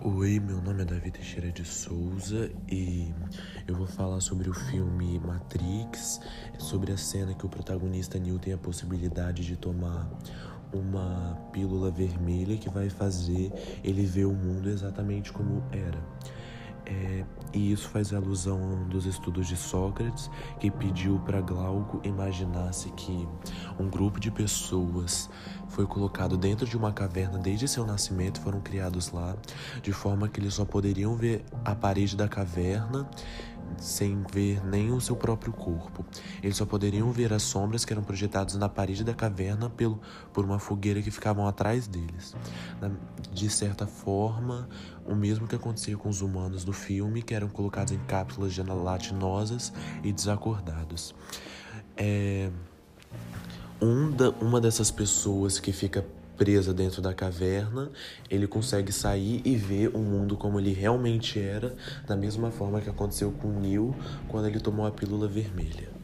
Oi, meu nome é Davi Teixeira de Souza e eu vou falar sobre o filme Matrix, sobre a cena que o protagonista Neo tem a possibilidade de tomar uma pílula vermelha que vai fazer ele ver o mundo exatamente como era. É, e isso faz alusão dos estudos de Sócrates, que pediu para Glauco imaginasse que um grupo de pessoas foi colocado dentro de uma caverna desde seu nascimento, foram criados lá, de forma que eles só poderiam ver a parede da caverna sem ver nem o seu próprio corpo. Eles só poderiam ver as sombras que eram projetadas na parede da caverna pelo, por uma fogueira que ficavam atrás deles. De certa forma, o mesmo que acontecia com os humanos do filme, que eram colocados em cápsulas gelatinosas e desacordados. É, um da, uma dessas pessoas que fica presa dentro da caverna, ele consegue sair e ver o mundo como ele realmente era, da mesma forma que aconteceu com Neil quando ele tomou a pílula vermelha.